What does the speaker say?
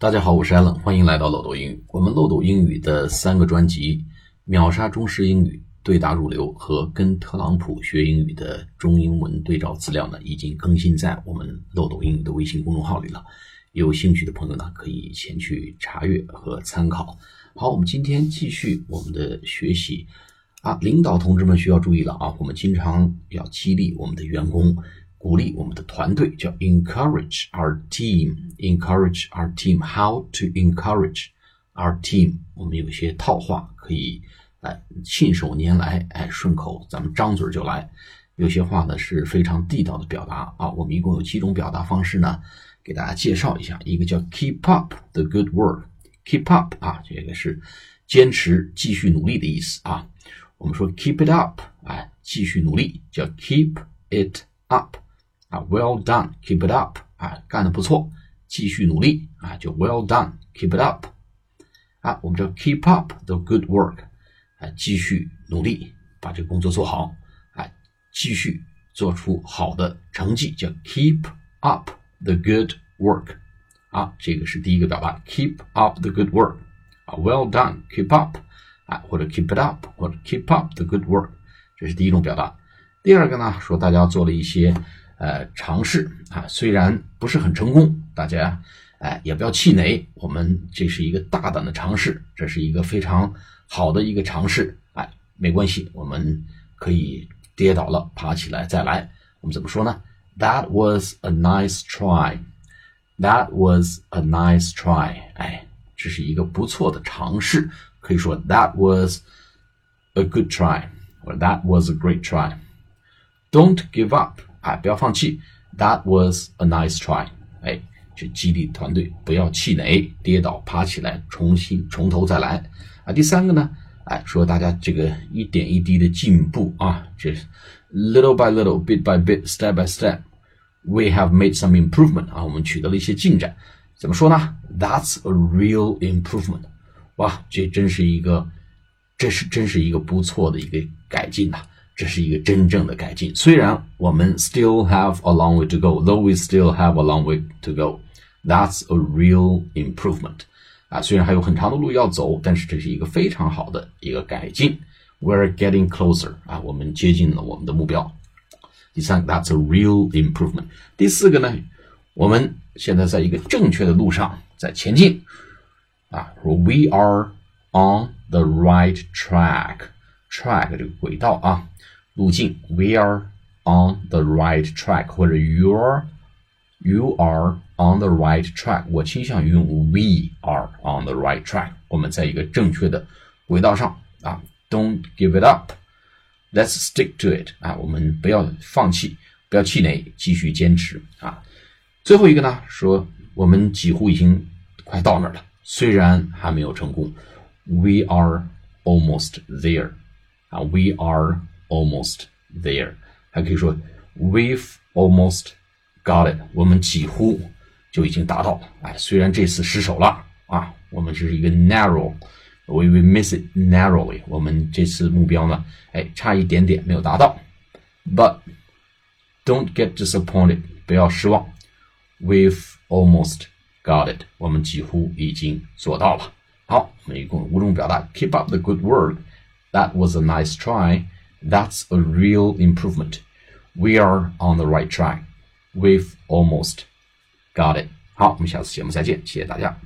大家好，我是 Allen，欢迎来到漏斗英语。我们漏斗英语的三个专辑《秒杀中式英语》、对答入流和跟特朗普学英语的中英文对照资料呢，已经更新在我们漏斗英语的微信公众号里了。有兴趣的朋友呢，可以前去查阅和参考。好，我们今天继续我们的学习啊，领导同志们需要注意了啊，我们经常要激励我们的员工。鼓励我们的团队叫 encourage our team，encourage our team。How to encourage our team？我们有一些套话可以哎信手拈来，哎顺口，咱们张嘴就来。有些话呢是非常地道的表达啊。我们一共有几种表达方式呢？给大家介绍一下，一个叫 keep up the good work，keep up 啊，这个是坚持、继续努力的意思啊。我们说 keep it up，哎，继续努力叫 keep it up。啊，well done，keep it up，啊，干得不错，继续努力，啊，就 well done，keep it up，啊，我们叫 keep up the good work，啊，继续努力把这个工作做好，啊，继续做出好的成绩，叫 keep up the good work，啊，这个是第一个表达，keep up the good work，啊，well done，keep up，啊，或者 keep it up，或者 keep up the good work，这是第一种表达。第二个呢，说大家做了一些。 呃，尝试啊，虽然不是很成功，大家哎也不要气馁。我们这是一个大胆的尝试，这是一个非常好的一个尝试。哎，没关系，我们可以跌倒了，爬起来再来。我们怎么说呢？That was a nice try. That was a nice try. 哎，这是一个不错的尝试。可以说 That was a good try, or That was a great try. Don't give up. 哎，不要放弃，That was a nice try。哎，去激励团队，不要气馁，跌倒爬起来，重新从头再来。啊，第三个呢，哎，说大家这个一点一滴的进步啊，这 little by little, bit by bit, step by step, we have made some improvement 啊，我们取得了一些进展。怎么说呢？That's a real improvement。哇，这真是一个，这是真是一个不错的一个改进呐。这是一个真正的改进。虽然我们 still have a long way to go, though we still have a long way to go, that's a real improvement. 啊，虽然还有很长的路要走，但是这是一个非常好的一个改进。We're getting closer. 啊，我们接近了我们的目标。第三个，that's a real improvement。第四个呢，我们现在在一个正确的路上在前进。啊，说 we are on the right track. track 这个轨道啊。路径，we are on the right track，或者 you are you are on the right track。我倾向于用 we are on the right track。我们在一个正确的轨道上啊，Don't give it up。Let's stick to it 啊，我们不要放弃，不要气馁，继续坚持啊。最后一个呢，说我们几乎已经快到那儿了，虽然还没有成功，We are almost there 啊，We are。almost there，还可以说 we've almost got it，我们几乎就已经达到了。哎，虽然这次失手了啊，我们这是一个 narrow，we we miss it narrowly，我们这次目标呢，哎，差一点点没有达到。But don't get disappointed，不要失望。We've almost got it，我们几乎已经做到了。好，我们一共五种表达：keep up the good work。 That was a nice try. That's a real improvement. We are on the right track. We've almost got it. 好，我们下次节目再见，谢谢大家。